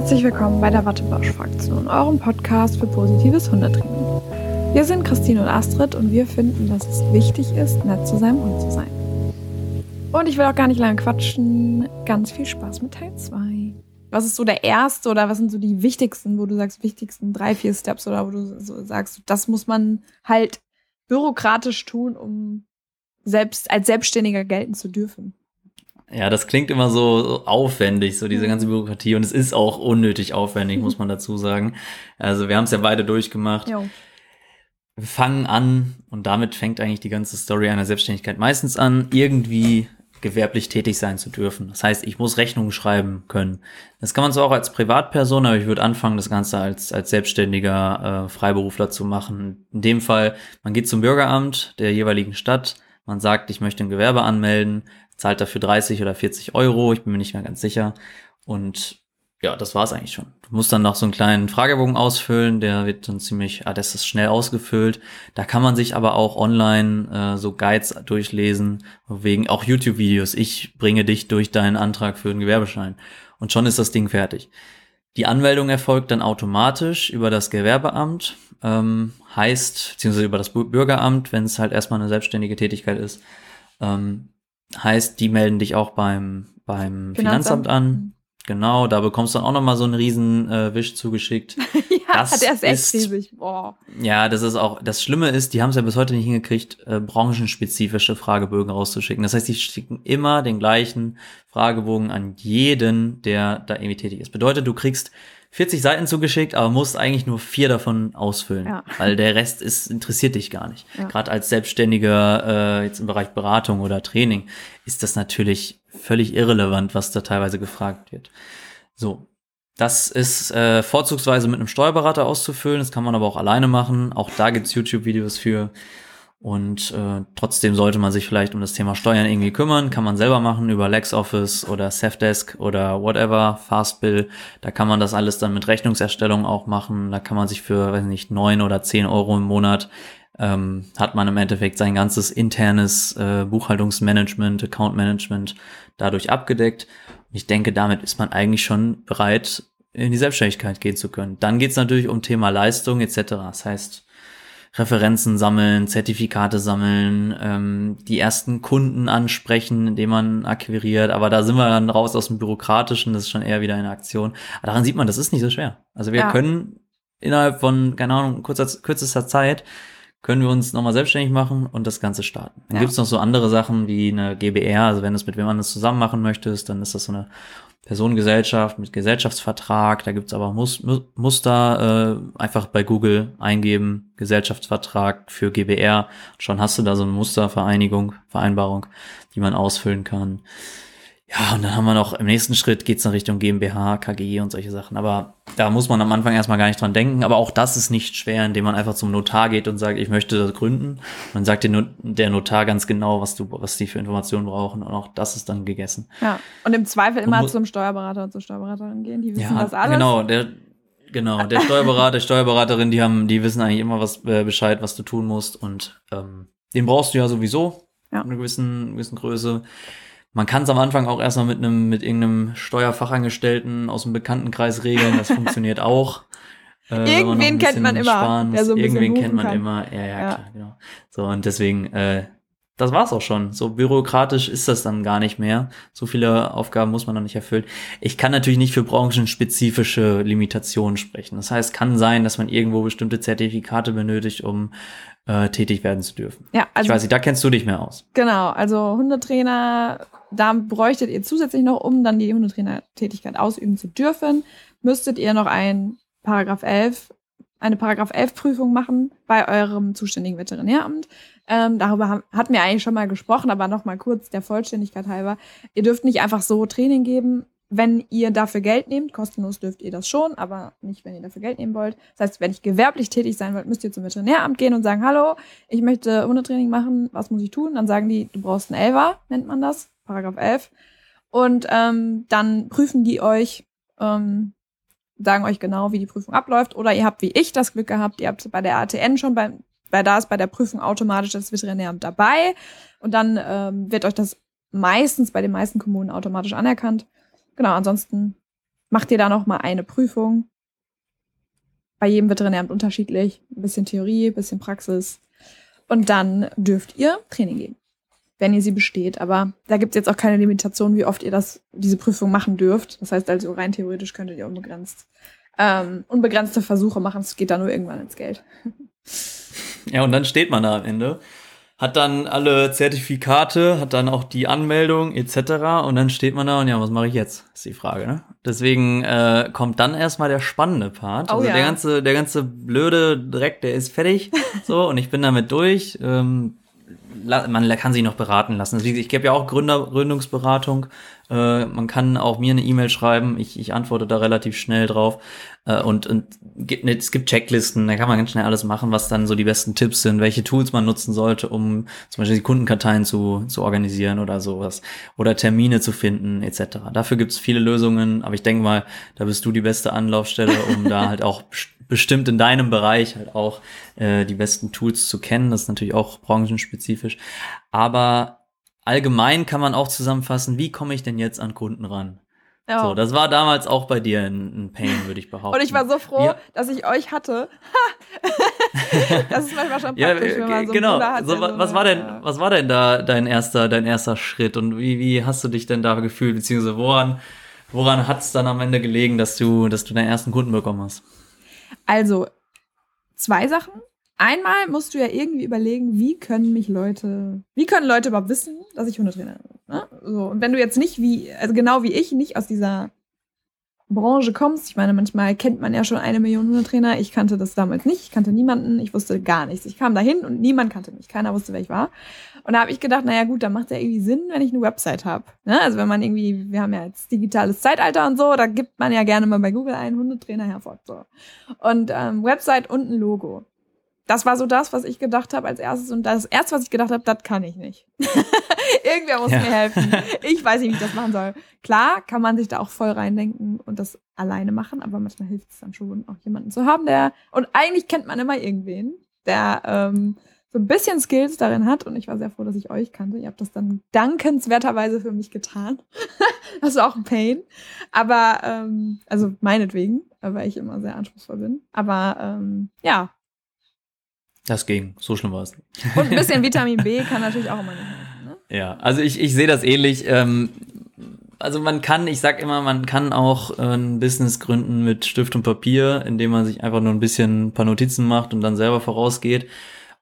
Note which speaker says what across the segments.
Speaker 1: herzlich willkommen bei der Wattebausch-Fraktion, eurem Podcast für positives Hundetraining. Wir sind Christine und Astrid und wir finden, dass es wichtig ist, nett zu seinem Hund zu sein. Und ich will auch gar nicht lange quatschen. Ganz viel Spaß mit Teil 2. Was ist so der erste oder was sind so die wichtigsten, wo du sagst, wichtigsten drei, vier Steps oder wo du so sagst, das muss man halt bürokratisch tun, um selbst als Selbstständiger gelten zu dürfen?
Speaker 2: Ja, das klingt immer so aufwendig, so diese ganze Bürokratie. Und es ist auch unnötig aufwendig, muss man dazu sagen. Also wir haben es ja beide durchgemacht. Jo. Wir fangen an und damit fängt eigentlich die ganze Story einer Selbstständigkeit meistens an, irgendwie gewerblich tätig sein zu dürfen. Das heißt, ich muss Rechnungen schreiben können. Das kann man so auch als Privatperson, aber ich würde anfangen, das Ganze als, als selbstständiger äh, Freiberufler zu machen. In dem Fall, man geht zum Bürgeramt der jeweiligen Stadt, man sagt, ich möchte ein Gewerbe anmelden, zahlt dafür 30 oder 40 Euro, ich bin mir nicht mehr ganz sicher. Und ja, das war's eigentlich schon. Du musst dann noch so einen kleinen Fragebogen ausfüllen, der wird dann ziemlich, ah, das ist schnell ausgefüllt. Da kann man sich aber auch online äh, so Guides durchlesen, wegen auch YouTube-Videos. Ich bringe dich durch deinen Antrag für den Gewerbeschein. Und schon ist das Ding fertig. Die Anmeldung erfolgt dann automatisch über das Gewerbeamt, ähm, heißt, beziehungsweise über das Bürgeramt, wenn es halt erstmal eine selbstständige Tätigkeit ist. Ähm, heißt, die melden dich auch beim, beim Finanzamt, Finanzamt an mhm. Genau, da bekommst du dann auch nochmal so einen riesen äh, Wisch zugeschickt.
Speaker 1: ja, das der ist echt riesig. Boah.
Speaker 2: Ja, das ist auch, das Schlimme ist, die haben es ja bis heute nicht hingekriegt, äh, branchenspezifische Fragebögen rauszuschicken. Das heißt, die schicken immer den gleichen Fragebogen an jeden, der da irgendwie tätig ist. Bedeutet, du kriegst 40 Seiten zugeschickt, aber musst eigentlich nur vier davon ausfüllen, ja. weil der Rest ist interessiert dich gar nicht. Ja. Gerade als Selbstständiger äh, jetzt im Bereich Beratung oder Training ist das natürlich völlig irrelevant, was da teilweise gefragt wird. So, das ist äh, vorzugsweise mit einem Steuerberater auszufüllen, das kann man aber auch alleine machen. Auch da gibt's YouTube-Videos für. Und äh, trotzdem sollte man sich vielleicht um das Thema Steuern irgendwie kümmern. Kann man selber machen über LexOffice oder Safdesk oder whatever, Fastbill. Da kann man das alles dann mit Rechnungserstellung auch machen. Da kann man sich für, weiß nicht, neun oder zehn Euro im Monat ähm, hat man im Endeffekt sein ganzes internes äh, Buchhaltungsmanagement, Accountmanagement dadurch abgedeckt. Und ich denke, damit ist man eigentlich schon bereit, in die Selbstständigkeit gehen zu können. Dann geht es natürlich um Thema Leistung etc. Das heißt, Referenzen sammeln, Zertifikate sammeln, ähm, die ersten Kunden ansprechen, indem man akquiriert. Aber da sind wir dann raus aus dem Bürokratischen, das ist schon eher wieder eine Aktion. Aber daran sieht man, das ist nicht so schwer. Also wir ja. können innerhalb von, keine Ahnung, kurzer, kürzester Zeit können wir uns nochmal selbstständig machen und das Ganze starten. Dann ja. gibt es noch so andere Sachen wie eine GBR, also wenn du es mit wem anders zusammen machen möchtest, dann ist das so eine Personengesellschaft mit Gesellschaftsvertrag. Da gibt's aber Mus Muster, äh, einfach bei Google eingeben, Gesellschaftsvertrag für GBR. Schon hast du da so eine Mustervereinigung, Vereinbarung, die man ausfüllen kann. Ja, und dann haben wir noch, im nächsten Schritt geht's in Richtung GmbH, KG und solche Sachen. Aber da muss man am Anfang erstmal gar nicht dran denken. Aber auch das ist nicht schwer, indem man einfach zum Notar geht und sagt, ich möchte das gründen. Und dann sagt der Notar ganz genau, was du, was die für Informationen brauchen. Und auch das ist dann gegessen.
Speaker 1: Ja. Und im Zweifel immer zum Steuerberater und zur Steuerberaterin gehen. Die wissen
Speaker 2: ja,
Speaker 1: das alles.
Speaker 2: Genau, der, genau, der Steuerberater, der Steuerberaterin, die haben, die wissen eigentlich immer was äh, Bescheid, was du tun musst. Und ähm, den brauchst du ja sowieso. Ja. Eine gewissen, gewissen Größe. Man kann es am Anfang auch erstmal mit einem, mit irgendeinem Steuerfachangestellten aus dem Bekanntenkreis regeln. Das funktioniert auch.
Speaker 1: Äh, Irgendwen kennt man immer.
Speaker 2: Der so Irgendwen kennt man kann. immer. Ja, ja, ja, klar, genau. So, und deswegen, äh, das war's auch schon. So bürokratisch ist das dann gar nicht mehr. So viele Aufgaben muss man noch nicht erfüllen. Ich kann natürlich nicht für branchenspezifische Limitationen sprechen. Das heißt, kann sein, dass man irgendwo bestimmte Zertifikate benötigt, um äh, tätig werden zu dürfen. Ja, also, ich weiß nicht, da kennst du dich mehr aus.
Speaker 1: Genau, also Hundetrainer, da bräuchtet ihr zusätzlich noch, um dann die Hundetrainer-Tätigkeit ausüben zu dürfen, müsstet ihr noch ein Paragraph 11 eine Paragraph 11 Prüfung machen bei eurem zuständigen Veterinäramt. Ähm, darüber haben, hatten wir eigentlich schon mal gesprochen, aber noch mal kurz der Vollständigkeit halber. Ihr dürft nicht einfach so Training geben, wenn ihr dafür Geld nehmt. Kostenlos dürft ihr das schon, aber nicht, wenn ihr dafür Geld nehmen wollt. Das heißt, wenn ich gewerblich tätig sein wollt, müsst ihr zum Veterinäramt gehen und sagen, hallo, ich möchte Hundetraining machen, was muss ich tun? Dann sagen die, du brauchst einen Elver, nennt man das, Paragraph 11. Und ähm, dann prüfen die euch, ähm, sagen euch genau, wie die Prüfung abläuft. Oder ihr habt wie ich das Glück gehabt, ihr habt bei der ATN schon beim, weil da ist bei der Prüfung automatisch das Veterinäramt dabei. Und dann ähm, wird euch das meistens bei den meisten Kommunen automatisch anerkannt. Genau, ansonsten macht ihr da noch mal eine Prüfung. Bei jedem Veterinäramt unterschiedlich. Ein bisschen Theorie, ein bisschen Praxis. Und dann dürft ihr Training geben, wenn ihr sie besteht. Aber da gibt es jetzt auch keine Limitation, wie oft ihr das, diese Prüfung machen dürft. Das heißt also, rein theoretisch könntet ihr unbegrenzt ähm, unbegrenzte Versuche machen. Es geht da nur irgendwann ins Geld.
Speaker 2: Ja, und dann steht man da am Ende, hat dann alle Zertifikate, hat dann auch die Anmeldung etc. Und dann steht man da und ja, was mache ich jetzt? Ist die Frage, ne? Deswegen äh, kommt dann erstmal der spannende Part.
Speaker 1: Oh,
Speaker 2: also
Speaker 1: ja.
Speaker 2: der ganze, der ganze blöde Dreck, der ist fertig. so, und ich bin damit durch. Ähm, man kann sich noch beraten lassen. Also, ich gebe ja auch Gründer, Gründungsberatung. Äh, man kann auch mir eine E-Mail schreiben. Ich, ich antworte da relativ schnell drauf. Äh, und und gibt, ne, es gibt Checklisten, da kann man ganz schnell alles machen, was dann so die besten Tipps sind, welche Tools man nutzen sollte, um zum Beispiel die Kundenkarteien zu, zu organisieren oder sowas. Oder Termine zu finden, etc. Dafür gibt es viele Lösungen, aber ich denke mal, da bist du die beste Anlaufstelle, um da halt auch bestimmt in deinem Bereich halt auch äh, die besten Tools zu kennen. Das ist natürlich auch branchenspezifisch. Aber allgemein kann man auch zusammenfassen, wie komme ich denn jetzt an Kunden ran?
Speaker 1: Ja.
Speaker 2: So, das war damals auch bei dir ein, ein Pain, würde ich behaupten.
Speaker 1: Und ich war so froh,
Speaker 2: Ja.
Speaker 1: dass ich euch hatte. das ist manchmal schon
Speaker 2: Ja,
Speaker 1: praktisch, wenn man so
Speaker 2: genau.
Speaker 1: Hat.
Speaker 2: so, was
Speaker 1: eine-
Speaker 2: war denn,
Speaker 1: ja.
Speaker 2: was war denn da dein erster, dein erster Schritt und wie, wie hast du dich denn da gefühlt, beziehungsweise woran, woran hat es dann am Ende gelegen, dass du, dass du deinen ersten Kunden bekommen hast?
Speaker 1: Also, zwei Sachen. Einmal musst du ja irgendwie überlegen, wie können mich Leute, wie können Leute überhaupt wissen, dass ich Hundetrainer bin. Ne? So, und wenn du jetzt nicht wie, also genau wie ich, nicht aus dieser Branche kommst, ich meine, manchmal kennt man ja schon eine Million Hundetrainer. Ich kannte das damals nicht, ich kannte niemanden, ich wusste gar nichts. Ich kam dahin und niemand kannte mich, keiner wusste, wer ich war. Und da habe ich gedacht, naja gut, dann macht ja irgendwie Sinn, wenn ich eine Website habe. Ne? Also wenn man irgendwie, wir haben ja jetzt digitales Zeitalter und so, da gibt man ja gerne mal bei Google einen Hundetrainer Herford. So. Und ähm, Website und ein Logo. Das war so das, was ich gedacht habe als erstes. Und das erste, was ich gedacht habe, das kann ich nicht. Irgendwer muss
Speaker 2: Ja.
Speaker 1: mir helfen. Ich weiß nicht, wie ich das machen soll. Klar kann man sich da auch voll reindenken und das alleine machen, aber manchmal hilft es dann schon, auch jemanden zu haben, der. Und eigentlich kennt man immer irgendwen, der ähm, so ein bisschen Skills darin hat. Und ich war sehr froh, dass ich euch kannte. Ihr habt das dann dankenswerterweise für mich getan. das war auch ein Pain. Aber, ähm, also meinetwegen, weil ich immer sehr anspruchsvoll bin. Aber ähm, ja,
Speaker 2: Das ging, so schlimm war es.
Speaker 1: und ein bisschen Vitamin B kann natürlich auch immer nicht helfen. Ne?
Speaker 2: Ja, also ich, ich sehe das ähnlich. Ähm, also man kann, ich sag immer, man kann auch äh, ein Business gründen mit Stift und Papier, indem man sich einfach nur ein bisschen ein paar Notizen macht und dann selber vorausgeht.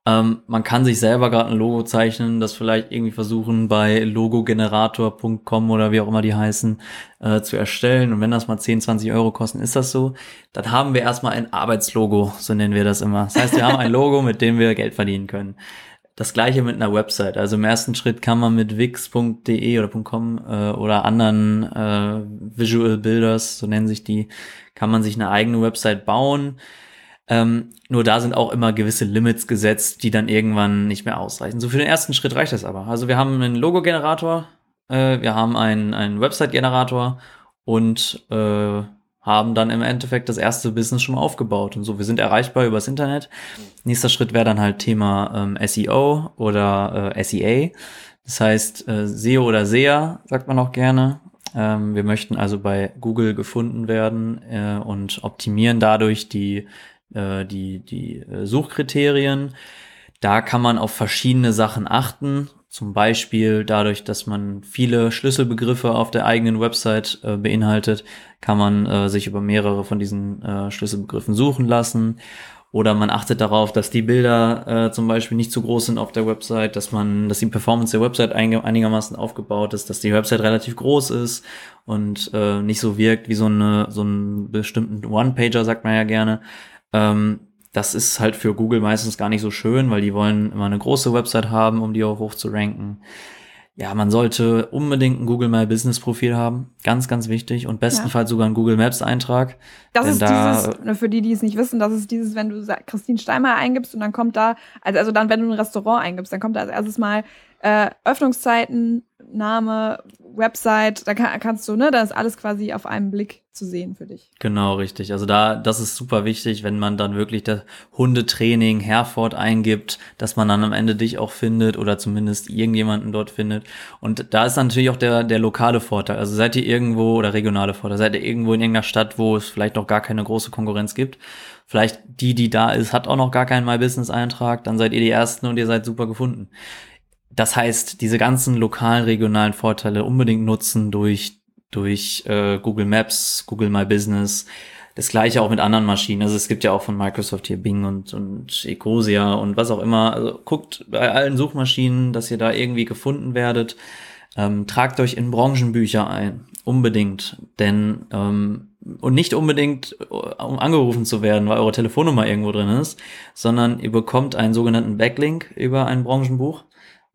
Speaker 2: Ähm, man kann sich selber gerade ein Logo zeichnen, das vielleicht irgendwie versuchen bei logogenerator.com oder wie auch immer die heißen, äh, zu erstellen. Und wenn das mal 10, 20 Euro kosten, ist das so. Dann haben wir erstmal ein Arbeitslogo, so nennen wir das immer. Das heißt, wir haben ein Logo, mit dem wir Geld verdienen können. Das gleiche mit einer Website. Also im ersten Schritt kann man mit wix.de oder .com äh, oder anderen äh, Visual Builders, so nennen sich die, kann man sich eine eigene Website bauen. Ähm, nur da sind auch immer gewisse Limits gesetzt, die dann irgendwann nicht mehr ausreichen. So für den ersten Schritt reicht das aber. Also wir haben einen Logo-Generator, äh, wir haben einen, einen Website-Generator und äh, haben dann im Endeffekt das erste Business schon aufgebaut. Und so, wir sind erreichbar übers Internet. Nächster Schritt wäre dann halt Thema ähm, SEO oder äh, SEA. Das heißt, äh, SEO oder SEA, sagt man auch gerne. Ähm, wir möchten also bei Google gefunden werden äh, und optimieren dadurch die, äh, die, die äh, Suchkriterien. Da kann man auf verschiedene Sachen achten. Zum Beispiel dadurch, dass man viele Schlüsselbegriffe auf der eigenen Website äh, beinhaltet, kann man äh, sich über mehrere von diesen äh, Schlüsselbegriffen suchen lassen. Oder man achtet darauf, dass die Bilder äh, zum Beispiel nicht zu groß sind auf der Website, dass man, dass die Performance der Website einigermaßen aufgebaut ist, dass die Website relativ groß ist und äh, nicht so wirkt wie so eine so einen bestimmten One-Pager, sagt man ja gerne. Ähm, das ist halt für Google meistens gar nicht so schön, weil die wollen immer eine große Website haben, um die auch hoch zu ranken. Ja, man sollte unbedingt ein Google My Business Profil haben. Ganz, ganz wichtig. Und bestenfalls sogar einen Google Maps Eintrag.
Speaker 1: Das ist
Speaker 2: da-
Speaker 1: dieses, nur für die, die es nicht wissen, das ist dieses, wenn du Christine Steinmeier eingibst und dann kommt da, also, also dann, wenn du ein Restaurant eingibst, dann kommt da als erstes mal äh, Öffnungszeiten, Name, Website, da kann, kannst du, ne, da ist alles quasi auf einen Blick zu sehen für dich.
Speaker 2: Genau, richtig. Also da, das ist super wichtig, wenn man dann wirklich das Hundetraining Herford eingibt, dass man dann am Ende dich auch findet oder zumindest irgendjemanden dort findet. Und da ist natürlich auch der, der lokale Vorteil. Also seid ihr irgendwo oder regionale Vorteil, seid ihr irgendwo in irgendeiner Stadt, wo es vielleicht noch gar keine große Konkurrenz gibt. Vielleicht die, die da ist, hat auch noch gar keinen My Business Eintrag, dann seid ihr die Ersten und ihr seid super gefunden. Das heißt, diese ganzen lokalen, regionalen Vorteile unbedingt nutzen durch, durch äh, Google Maps, Google My Business. Das gleiche auch mit anderen Maschinen. Also es gibt ja auch von Microsoft hier Bing und, und Ecosia und was auch immer. Also guckt bei allen Suchmaschinen, dass ihr da irgendwie gefunden werdet. Ähm, tragt euch in Branchenbücher ein. Unbedingt. Denn, ähm, und nicht unbedingt, um angerufen zu werden, weil eure Telefonnummer irgendwo drin ist, sondern ihr bekommt einen sogenannten Backlink über ein Branchenbuch.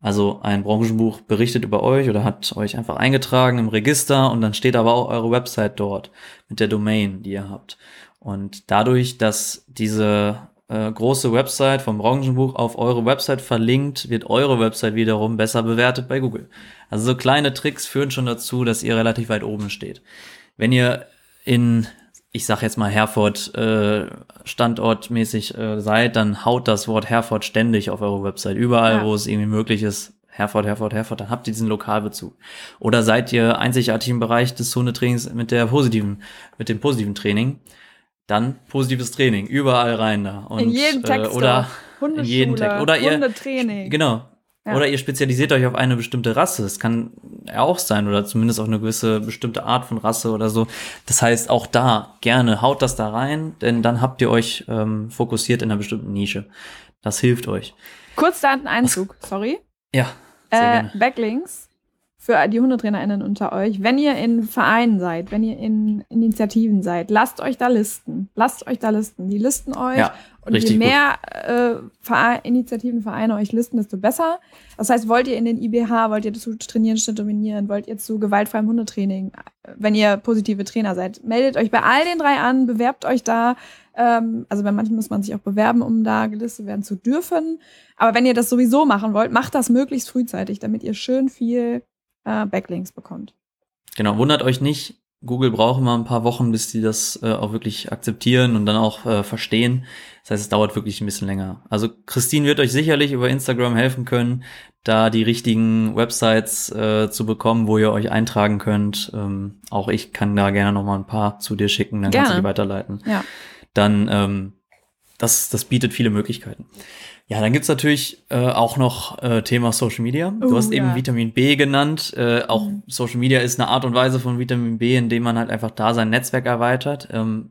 Speaker 2: Also ein Branchenbuch berichtet über euch oder hat euch einfach eingetragen im Register und dann steht aber auch eure Website dort mit der Domain, die ihr habt. Und dadurch, dass diese äh, große Website vom Branchenbuch auf eure Website verlinkt, wird eure Website wiederum besser bewertet bei Google. Also so kleine Tricks führen schon dazu, dass ihr relativ weit oben steht. Wenn ihr in ich sag jetzt mal Herford äh, standortmäßig äh, seid, dann haut das Wort Herford ständig auf eure Website. Überall, ja. wo es irgendwie möglich ist, Herford, Herford, Herford, dann habt ihr diesen Lokalbezug. Oder seid ihr einzigartig im Bereich des Hundetrainings mit der positiven, mit dem positiven Training, dann positives Training, überall rein da.
Speaker 1: Und, in jedem Text.
Speaker 2: Äh, oder in jedem Text. Oder ihr,
Speaker 1: Hundetraining.
Speaker 2: Genau, ja. Oder ihr spezialisiert euch auf eine bestimmte Rasse. Es kann ja auch sein oder zumindest auf eine gewisse bestimmte Art von Rasse oder so. Das heißt, auch da gerne haut das da rein, denn dann habt ihr euch ähm, fokussiert in einer bestimmten Nische. Das hilft euch.
Speaker 1: Kurz da ein Einzug, Was? sorry.
Speaker 2: Ja.
Speaker 1: Äh. Backlinks für die HundetrainerInnen unter euch. Wenn ihr in Vereinen seid, wenn ihr in Initiativen seid, lasst euch da listen. Lasst euch da listen. Die listen euch
Speaker 2: ja.
Speaker 1: Und je mehr äh, Verein, Initiativen, Vereine euch listen, desto besser. Das heißt, wollt ihr in den IBH, wollt ihr zu Trainieren statt Dominieren, wollt ihr zu gewaltfreiem Hundetraining, wenn ihr positive Trainer seid, meldet euch bei all den drei an, bewerbt euch da. Ähm, also bei manchen muss man sich auch bewerben, um da gelistet werden zu dürfen. Aber wenn ihr das sowieso machen wollt, macht das möglichst frühzeitig, damit ihr schön viel äh, Backlinks bekommt.
Speaker 2: Genau, wundert euch nicht, Google braucht immer ein paar Wochen, bis die das äh, auch wirklich akzeptieren und dann auch äh, verstehen. Das heißt, es dauert wirklich ein bisschen länger. Also Christine wird euch sicherlich über Instagram helfen können, da die richtigen Websites äh, zu bekommen, wo ihr euch eintragen könnt. Ähm, auch ich kann da gerne noch mal ein paar zu dir schicken, dann gerne. kannst du die weiterleiten.
Speaker 1: Ja.
Speaker 2: Dann ähm, das, das bietet viele Möglichkeiten. Ja, dann gibt's natürlich äh, auch noch äh, Thema Social Media. Du
Speaker 1: uh,
Speaker 2: hast
Speaker 1: ja.
Speaker 2: eben Vitamin B genannt. Äh, auch mhm. Social Media ist eine Art und Weise von Vitamin B, indem man halt einfach da sein Netzwerk erweitert. Ähm,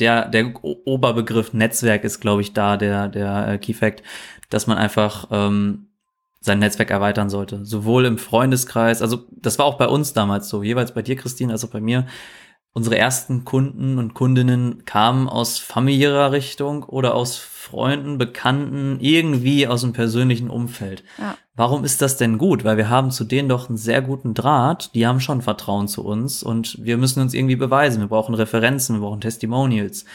Speaker 2: der, der Oberbegriff Netzwerk ist, glaube ich, da der, der äh, Key Fact, dass man einfach ähm, sein Netzwerk erweitern sollte. Sowohl im Freundeskreis, also das war auch bei uns damals so, jeweils bei dir, Christine, als auch bei mir unsere ersten Kunden und Kundinnen kamen aus familiärer Richtung oder aus Freunden, Bekannten, irgendwie aus dem persönlichen Umfeld.
Speaker 1: Ja.
Speaker 2: Warum ist das denn gut? Weil wir haben zu denen doch einen sehr guten Draht, die haben schon Vertrauen zu uns und wir müssen uns irgendwie beweisen. Wir brauchen Referenzen, wir brauchen Testimonials.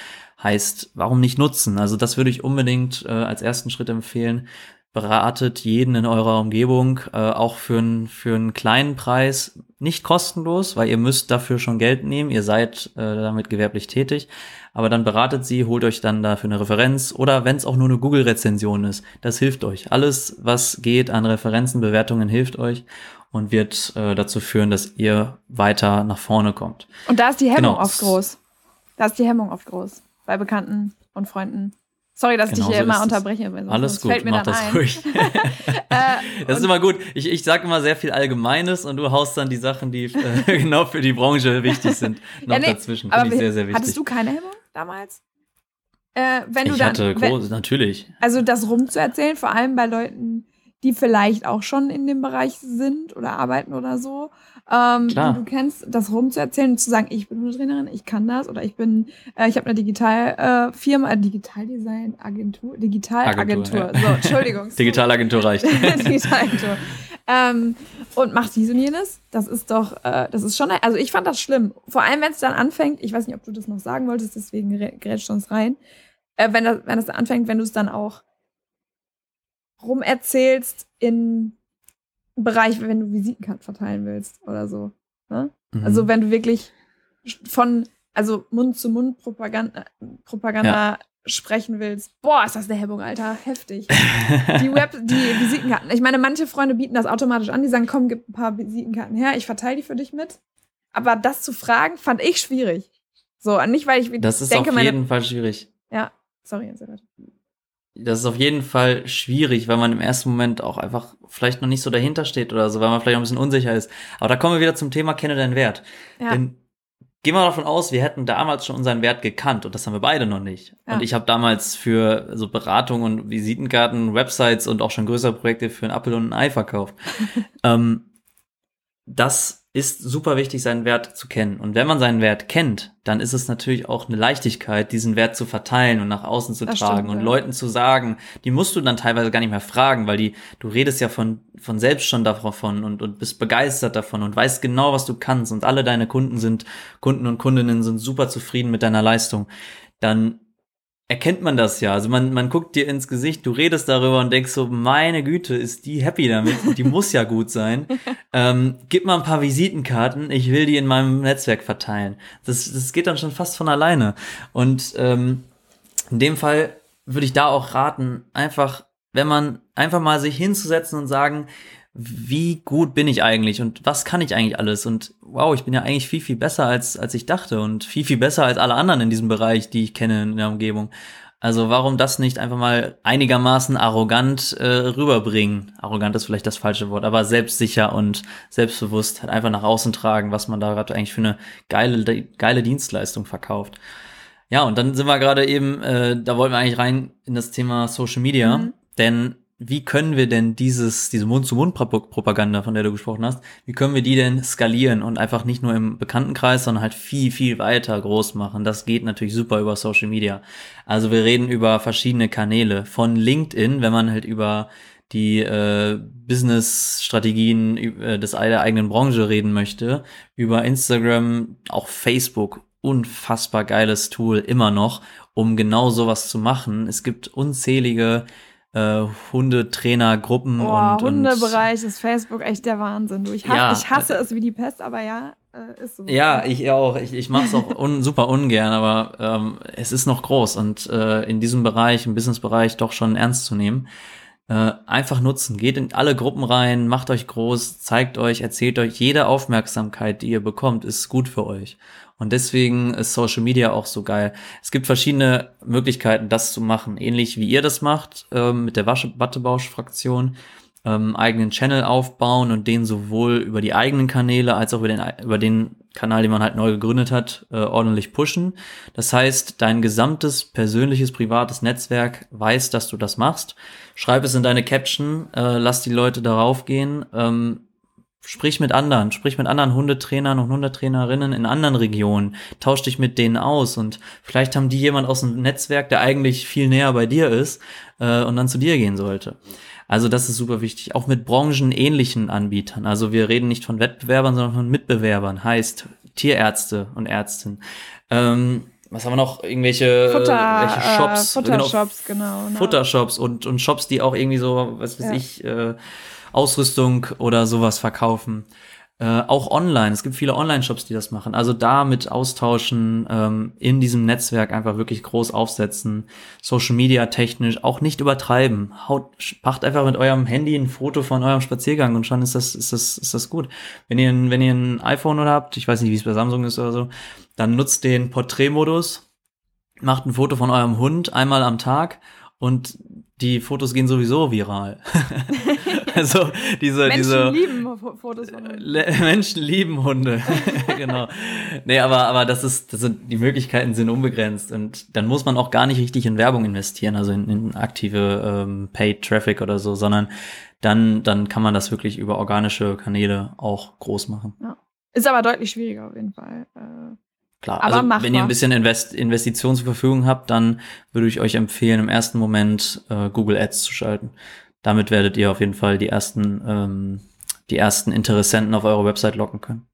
Speaker 2: Heißt, warum nicht nutzen? Also das würde ich unbedingt äh, als ersten Schritt empfehlen beratet jeden in eurer Umgebung, äh, auch für, ein, für einen kleinen Preis, nicht kostenlos, weil ihr müsst dafür schon Geld nehmen, ihr seid äh, damit gewerblich tätig, aber dann beratet sie, holt euch dann dafür eine Referenz oder wenn es auch nur eine Google-Rezension ist, das hilft euch. Alles, was geht an Referenzen, Bewertungen, hilft euch und wird äh, dazu führen, dass ihr weiter nach vorne kommt.
Speaker 1: Und da ist die Hemmung genau. oft groß. Da ist die Hemmung oft groß bei Bekannten und Freunden. Sorry, dass genau ich dich hier immer unterbreche.
Speaker 2: Alles gut, mach das ein. ruhig. Äh, das ist immer gut. Ich, ich sage immer sehr viel Allgemeines und du haust dann die Sachen, die äh, genau für die Branche wichtig sind, noch ja, nee, dazwischen. Finde ich sehr, sehr wichtig.
Speaker 1: Hattest du keine Hemmung damals? Äh, wenn du
Speaker 2: ich
Speaker 1: dann,
Speaker 2: hatte groß, wenn, natürlich.
Speaker 1: Also das rumzuerzählen, vor allem bei Leuten, die vielleicht auch schon in dem Bereich sind oder arbeiten oder so. Ähm,
Speaker 2: Klar.
Speaker 1: Du kennst das rumzuerzählen und zu sagen, ich bin Hundetrainerin, ich kann das oder ich bin, äh, ich habe eine Digitalfirma, äh, Digitaldesign Agentur, Digitalagentur. Ja. So, Entschuldigung.
Speaker 2: Digitalagentur reicht.
Speaker 1: Digitalagentur. ähm, und macht dies und jenes. Das ist doch, äh, das ist schon, also ich fand das schlimm. Vor allem, wenn es dann anfängt, ich weiß nicht, ob du das noch sagen wolltest, deswegen grätscht uns rein. Äh, wenn das, wenn das anfängt, wenn du es dann auch rumerzählst in Bereich, wenn du Visitenkarten verteilen willst oder so. Ne?
Speaker 2: Mhm.
Speaker 1: Also wenn du wirklich von, also Mund-zu-Mund-Propaganda Propaganda sprechen willst. Boah, ist das eine Hemmung, Alter. Heftig. die Web, die Visitenkarten. Ich meine, manche Freunde bieten das automatisch an. Die sagen, komm, gib ein paar Visitenkarten her. Ich verteile die für dich mit. Aber das zu fragen, fand ich schwierig. So, nicht weil ich
Speaker 2: das ist
Speaker 1: denke,
Speaker 2: auf
Speaker 1: meine,
Speaker 2: jeden Fall schwierig.
Speaker 1: Ja, sorry, jetzt weiter.
Speaker 2: Das ist auf jeden Fall schwierig, weil man im ersten Moment auch einfach vielleicht noch nicht so dahinter steht oder so, weil man vielleicht auch ein bisschen unsicher ist. Aber da kommen wir wieder zum Thema Kenne deinen Wert.
Speaker 1: Ja.
Speaker 2: Denn gehen wir davon aus, wir hätten damals schon unseren Wert gekannt und das haben wir beide noch nicht.
Speaker 1: Ja.
Speaker 2: Und ich habe damals für so Beratung und Visitenkarten, Websites und auch schon größere Projekte für ein Apple und ein Ei verkauft. ähm, das ist super wichtig, seinen Wert zu kennen. Und wenn man seinen Wert kennt, dann ist es natürlich auch eine Leichtigkeit, diesen Wert zu verteilen und nach außen zu
Speaker 1: Das
Speaker 2: tragen
Speaker 1: stimmt,
Speaker 2: und
Speaker 1: ja.
Speaker 2: Leuten zu sagen, die musst du dann teilweise gar nicht mehr fragen, weil die, du redest ja von, von selbst schon davon und, und bist begeistert davon und weißt genau, was du kannst und alle deine Kunden sind, Kunden und Kundinnen sind super zufrieden mit deiner Leistung. Dann erkennt man das ja. Also man, man guckt dir ins Gesicht, du redest darüber und denkst so, meine Güte, ist die happy damit, die muss ja gut sein. Ähm, gib mal ein paar Visitenkarten, ich will die in meinem Netzwerk verteilen. Das, das geht dann schon fast von alleine. Und ähm, in dem Fall würde ich da auch raten, einfach, wenn man einfach mal sich hinzusetzen und sagen, wie gut bin ich eigentlich und was kann ich eigentlich alles und wow, ich bin ja eigentlich viel, viel besser als, als ich dachte und viel, viel besser als alle anderen in diesem Bereich, die ich kenne in der Umgebung. Also warum das nicht einfach mal einigermaßen arrogant äh, rüberbringen? Arrogant ist vielleicht das falsche Wort, aber selbstsicher und selbstbewusst halt einfach nach außen tragen, was man da gerade eigentlich für eine geile, geile Dienstleistung verkauft. Ja, und dann sind wir gerade eben, äh, da wollten wir eigentlich rein in das Thema Social Media,
Speaker 1: Mhm.
Speaker 2: denn wie können wir denn dieses, diese Mund-zu-Mund-Propaganda, von der du gesprochen hast, wie können wir die denn skalieren und einfach nicht nur im Bekanntenkreis, sondern halt viel, viel weiter groß machen? Das geht natürlich super über Social Media. Also wir reden über verschiedene Kanäle. Von LinkedIn, wenn man halt über die äh, Business-Strategien äh, des der eigenen Branche reden möchte, über Instagram, auch Facebook, unfassbar geiles Tool immer noch, um genau sowas zu machen. Es gibt unzählige äh, Hundetrainergruppen
Speaker 1: Boah,
Speaker 2: und, und
Speaker 1: Hundebereich ist Facebook echt der Wahnsinn. Du, ich, hasse,
Speaker 2: Ja.
Speaker 1: ich hasse es wie die Pest, aber ja, äh, ist so.
Speaker 2: Ja, ich auch. Ich, ich mache es auch un, super ungern, aber ähm, es ist noch groß und äh, in diesem Bereich, im Businessbereich, doch schon ernst zu nehmen. Äh, einfach nutzen. Geht in alle Gruppen rein, macht euch groß, zeigt euch, erzählt euch. Jede Aufmerksamkeit, die ihr bekommt, ist gut für euch. Und deswegen ist Social Media auch so geil. Es gibt verschiedene Möglichkeiten, das zu machen. Ähnlich wie ihr das macht ähm, mit der Wattebausch-Fraktion. Ähm, eigenen Channel aufbauen und den sowohl über die eigenen Kanäle als auch über den, über den Kanal, den man halt neu gegründet hat, äh, ordentlich pushen. Das heißt, dein gesamtes persönliches, privates Netzwerk weiß, dass du das machst. Schreib es in deine Caption, äh, lass die Leute darauf gehen. Ähm, sprich mit anderen, sprich mit anderen Hundetrainern und Hundetrainerinnen in anderen Regionen, tausch dich mit denen aus und vielleicht haben die jemand aus dem Netzwerk, der eigentlich viel näher bei dir ist äh, und dann zu dir gehen sollte. Also das ist super wichtig. Auch mit branchenähnlichen Anbietern. Also wir reden nicht von Wettbewerbern, sondern von Mitbewerbern. Heißt Tierärzte und Ärztinnen. Ähm, was haben wir noch? Irgendwelche
Speaker 1: Futter,
Speaker 2: welche Shops?
Speaker 1: äh, Futtershops, genau. ne?
Speaker 2: Futtershops und, und Shops, die auch irgendwie so, was weiß
Speaker 1: Ja.
Speaker 2: ich, äh, Ausrüstung oder sowas verkaufen. Äh, auch online. Es gibt viele Online-Shops, die das machen. Also damit austauschen, ähm, in diesem Netzwerk einfach wirklich groß aufsetzen. Social Media technisch auch nicht übertreiben. Haut, macht einfach mit eurem Handy ein Foto von eurem Spaziergang und schon ist das, ist das, ist das gut. Wenn ihr, ein- wenn ihr ein iPhone oder habt, ich weiß nicht, wie es bei Samsung ist oder so, dann nutzt den Porträtmodus, macht ein Foto von eurem Hund einmal am Tag und die Fotos gehen sowieso viral. also diese,
Speaker 1: Menschen
Speaker 2: diese
Speaker 1: lieben Fo- Fotos von Hunden.
Speaker 2: Le Menschen lieben Hunde. genau. Nee, aber, aber das ist, das sind, die Möglichkeiten sind unbegrenzt und dann muss man auch gar nicht richtig in Werbung investieren, also in, in aktive ähm, Paid Traffic oder so, sondern dann, dann kann man das wirklich über organische Kanäle auch groß machen.
Speaker 1: Ist aber deutlich schwieriger auf jeden Fall. Äh,
Speaker 2: Klar,
Speaker 1: Aber
Speaker 2: also
Speaker 1: machbar.
Speaker 2: wenn ihr ein bisschen Invest Investition zur Verfügung habt, dann würde ich euch empfehlen, im ersten Moment äh, Google Ads zu schalten. Damit werdet ihr auf jeden Fall die ersten, ähm, die ersten Interessenten auf eure Website locken können.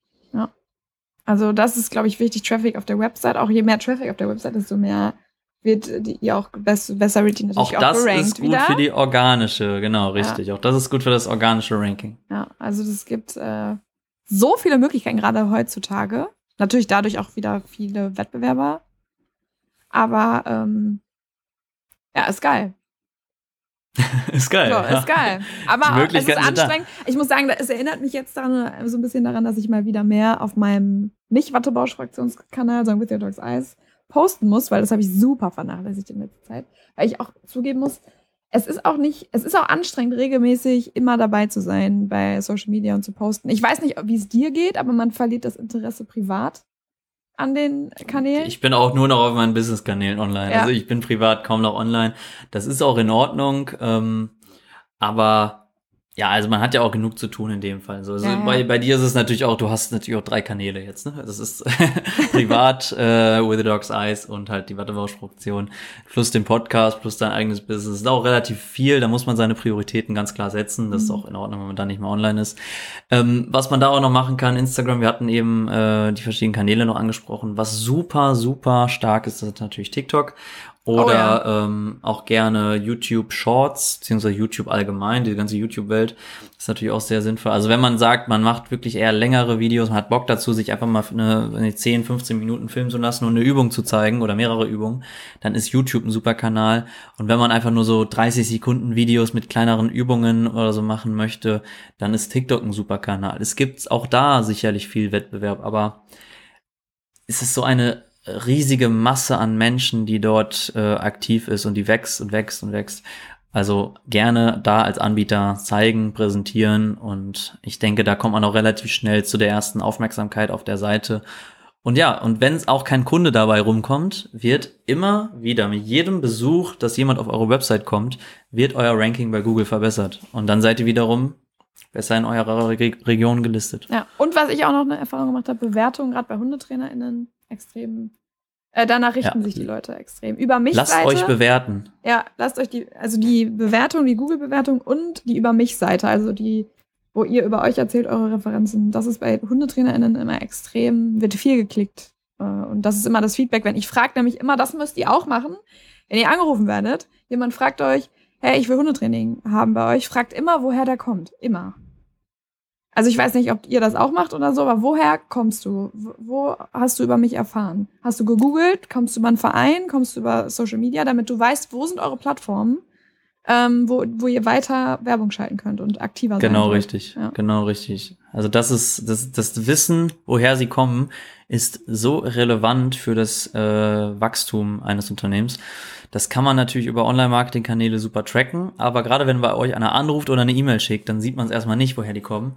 Speaker 1: Also das ist, glaube ich, wichtig, Traffic auf der Website. Auch je mehr Traffic auf der Website, desto mehr wird die auch best, besser wird die natürlich
Speaker 2: Auch
Speaker 1: auch,
Speaker 2: das
Speaker 1: gerankt
Speaker 2: ist gut
Speaker 1: wieder.
Speaker 2: für die organische, genau, richtig. Auch das ist gut für das organische Ranking.
Speaker 1: Ja, also es gibt äh, so viele Möglichkeiten, gerade heutzutage. Natürlich dadurch auch wieder viele Wettbewerber. Aber ähm, ja, ist geil.
Speaker 2: ist geil.
Speaker 1: So,
Speaker 2: ja.
Speaker 1: ist geil. Aber
Speaker 2: Die
Speaker 1: es ist
Speaker 2: sind da.
Speaker 1: anstrengend. Ich muss sagen, es erinnert mich jetzt daran, so ein bisschen daran, dass ich mal wieder mehr auf meinem nicht Wattebausch-Fraktionskanal, sondern With Your Dogs Eyes, posten muss, weil das habe ich super vernachlässigt in letzter Zeit. Weil ich auch zugeben muss, es ist auch nicht, es ist auch anstrengend, regelmäßig immer dabei zu sein bei Social Media und zu posten. Ich weiß nicht, wie es dir geht, aber man verliert das Interesse privat an den Kanälen.
Speaker 2: Ich bin auch nur noch auf meinen Business-Kanälen online.
Speaker 1: Ja.
Speaker 2: Also ich bin privat kaum noch online. Das ist auch in Ordnung. Ähm, aber ja, also man hat ja auch genug zu tun in dem Fall. So, also
Speaker 1: Ja, ja.
Speaker 2: Bei, bei dir ist es natürlich auch, du hast natürlich auch drei Kanäle jetzt. Ne? Das ist privat, äh, With the Dog's Eyes und halt die Wattebausch-Fraktion plus den Podcast plus dein eigenes Business. Das ist auch relativ viel. Da muss man seine Prioritäten ganz klar setzen. Das ist
Speaker 1: Mhm.
Speaker 2: auch in Ordnung, wenn man da nicht mehr online ist. Ähm, was man da auch noch machen kann, Instagram, wir hatten eben äh, die verschiedenen Kanäle noch angesprochen. Was super, super stark ist, das ist natürlich TikTok. Oder
Speaker 1: Oh ja.
Speaker 2: ähm, auch gerne YouTube Shorts, beziehungsweise YouTube allgemein, die ganze YouTube-Welt ist natürlich auch sehr sinnvoll. Also wenn man sagt, man macht wirklich eher längere Videos, man hat Bock dazu, sich einfach mal eine, eine 10, 15 Minuten filmen zu lassen und eine Übung zu zeigen oder mehrere Übungen, dann ist YouTube ein super Kanal. Und wenn man einfach nur so 30 Sekunden Videos mit kleineren Übungen oder so machen möchte, dann ist TikTok ein super Kanal. Es gibt auch da sicherlich viel Wettbewerb, aber es ist so eine riesige Masse an Menschen, die dort äh, aktiv ist und die wächst und wächst und wächst. Also gerne da als Anbieter zeigen, präsentieren und ich denke, da kommt man auch relativ schnell zu der ersten Aufmerksamkeit auf der Seite. Und ja, und wenn es auch kein Kunde dabei rumkommt, wird immer wieder mit jedem Besuch, dass jemand auf eure Website kommt, wird euer Ranking bei Google verbessert. Und dann seid ihr wiederum besser in eurer Re Region gelistet.
Speaker 1: Ja, und was ich auch noch eine Erfahrung gemacht habe, Bewertungen gerade bei HundetrainerInnen extrem. Äh, danach richten
Speaker 2: Ja.
Speaker 1: sich die Leute extrem. Über mich
Speaker 2: Lasst
Speaker 1: Seite.
Speaker 2: euch bewerten.
Speaker 1: Ja, lasst euch die, also die Bewertung, die Google-Bewertung und die Über mich-Seite, also die, wo ihr über euch erzählt, eure Referenzen. Das ist bei HundetrainerInnen immer extrem, wird viel geklickt. Äh, Und das ist immer das Feedback, wenn ich frage, nämlich immer, das müsst ihr auch machen. Wenn ihr angerufen werdet, jemand fragt euch, hey, ich will Hundetraining haben bei euch, fragt immer, woher der kommt. Immer. Also ich weiß nicht, ob ihr das auch macht oder so, aber woher kommst du? Wo- hast du über mich erfahren? Hast du gegoogelt? Kommst du über einen Verein? Kommst du über Social Media, damit du weißt, wo sind eure Plattformen, ähm, wo, wo ihr weiter Werbung schalten könnt und aktiver sein
Speaker 2: Genau richtig,
Speaker 1: Ja.
Speaker 2: genau richtig. Also das ist das, das Wissen, woher sie kommen, ist so relevant für das äh, Wachstum eines Unternehmens. Das kann man natürlich über Online-Marketing-Kanäle super tracken, aber gerade wenn bei euch einer anruft oder eine E-Mail schickt, dann sieht man es erstmal nicht, woher die kommen.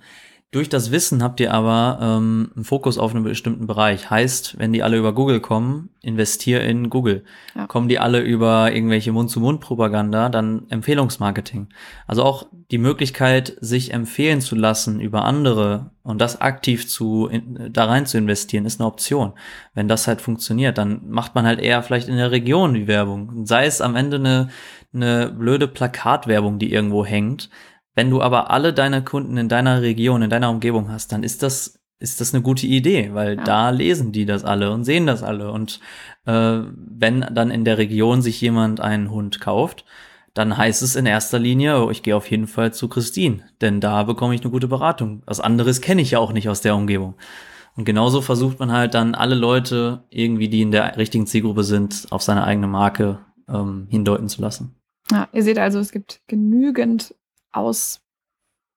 Speaker 2: Durch das Wissen habt ihr aber ähm, einen Fokus auf einen bestimmten Bereich. Heißt, wenn die alle über Google kommen, investier in Google.
Speaker 1: Ja.
Speaker 2: Kommen die alle über irgendwelche Mund-zu-Mund-Propaganda, dann Empfehlungsmarketing. Also auch die Möglichkeit, sich empfehlen zu lassen über andere und das aktiv zu in, da rein zu investieren, ist eine Option. Wenn das halt funktioniert, dann macht man halt eher vielleicht in der Region die Werbung. Sei es am Ende eine, eine blöde Plakatwerbung, die irgendwo hängt. Wenn du aber alle deine Kunden in deiner Region, in deiner Umgebung hast, dann ist das ist das eine gute Idee, weil
Speaker 1: Ja.
Speaker 2: da lesen die das alle und sehen das alle. Und äh, wenn dann in der Region sich jemand einen Hund kauft, dann heißt es in erster Linie, oh, ich gehe auf jeden Fall zu Christine, denn da bekomme ich eine gute Beratung. Was anderes kenne ich ja auch nicht aus der Umgebung. Und genauso versucht man halt dann alle Leute irgendwie, die in der richtigen Zielgruppe sind, auf seine eigene Marke ähm, hindeuten zu lassen.
Speaker 1: Ja, ihr seht also, es gibt genügend aus,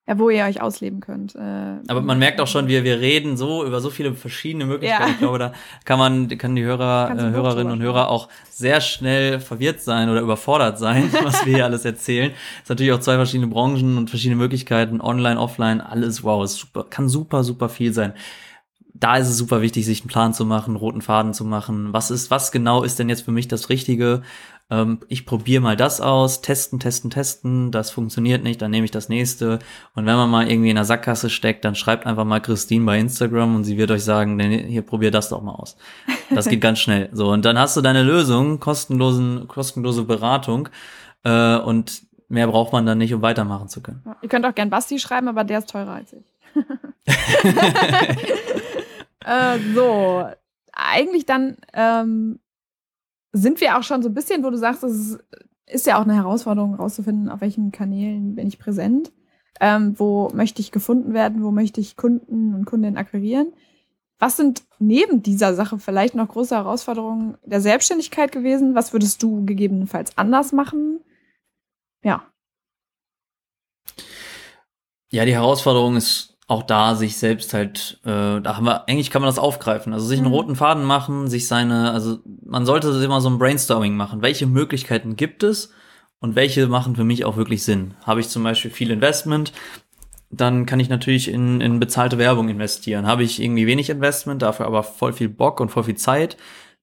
Speaker 1: ja, wo ihr euch ausleben könnt. Äh,
Speaker 2: Aber man merkt auch schon, wir, wir reden so über so viele verschiedene Möglichkeiten.
Speaker 1: Ja.
Speaker 2: Ich glaube, da kann man, kann die Hörer, äh, Hörerinnen und Hörer auch sehr schnell verwirrt sein oder überfordert sein, was wir hier alles erzählen. Es ist natürlich auch zwei verschiedene Branchen und verschiedene Möglichkeiten, online, offline, alles wow, ist super, kann super, super viel sein. Da ist es super wichtig, sich einen Plan zu machen, einen roten Faden zu machen. Was ist, was genau ist denn jetzt für mich das Richtige? Ähm, ich probiere mal das aus, testen, testen, testen. Das funktioniert nicht, dann nehme ich das nächste. Und wenn man mal irgendwie in der Sackgasse steckt, dann schreibt einfach mal Christine bei Instagram und sie wird euch sagen, nee, hier probier das doch mal aus. Das geht ganz schnell. So und dann hast du deine Lösung, kostenlosen, kostenlose Beratung äh, und mehr braucht man dann nicht, um weitermachen zu können.
Speaker 1: Ja, ihr könnt auch gern Basti schreiben, aber der ist teurer als ich. äh, so, eigentlich dann ähm, sind wir auch schon so ein bisschen, wo du sagst, es ist, ja auch eine Herausforderung, rauszufinden, auf welchen Kanälen bin ich präsent, ähm, wo möchte ich gefunden werden, wo möchte ich Kunden und Kundinnen akquirieren. Was sind neben dieser Sache vielleicht noch große Herausforderungen der Selbstständigkeit gewesen? Was würdest du gegebenenfalls anders machen? Ja.
Speaker 2: Ja, die Herausforderung ist auch da, sich selbst halt, äh, da haben wir, eigentlich kann man das aufgreifen. Also sich einen
Speaker 1: Mhm.
Speaker 2: roten Faden machen, sich seine, also man sollte immer so ein Brainstorming machen. Welche Möglichkeiten gibt es und welche machen für mich auch wirklich Sinn? Habe ich zum Beispiel viel Investment, dann kann ich natürlich in, in bezahlte Werbung investieren. Habe ich irgendwie wenig Investment, dafür aber voll viel Bock und voll viel Zeit,